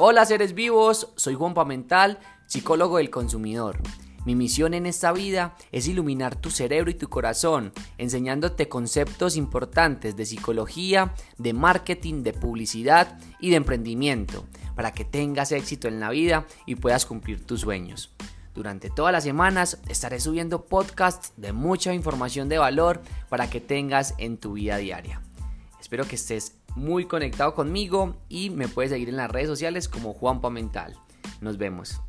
Hola seres vivos, soy Juan Pamental, psicólogo del consumidor. Mi misión en esta vida es iluminar tu cerebro y tu corazón, enseñándote conceptos importantes de psicología, de marketing, de publicidad y de emprendimiento, para que tengas éxito en la vida y puedas cumplir tus sueños. Durante todas las semanas estaré subiendo podcasts de mucha información de valor para que tengas en tu vida diaria. Espero que estés muy conectado conmigo y me puedes seguir en las redes sociales como Juan Mental. Nos vemos.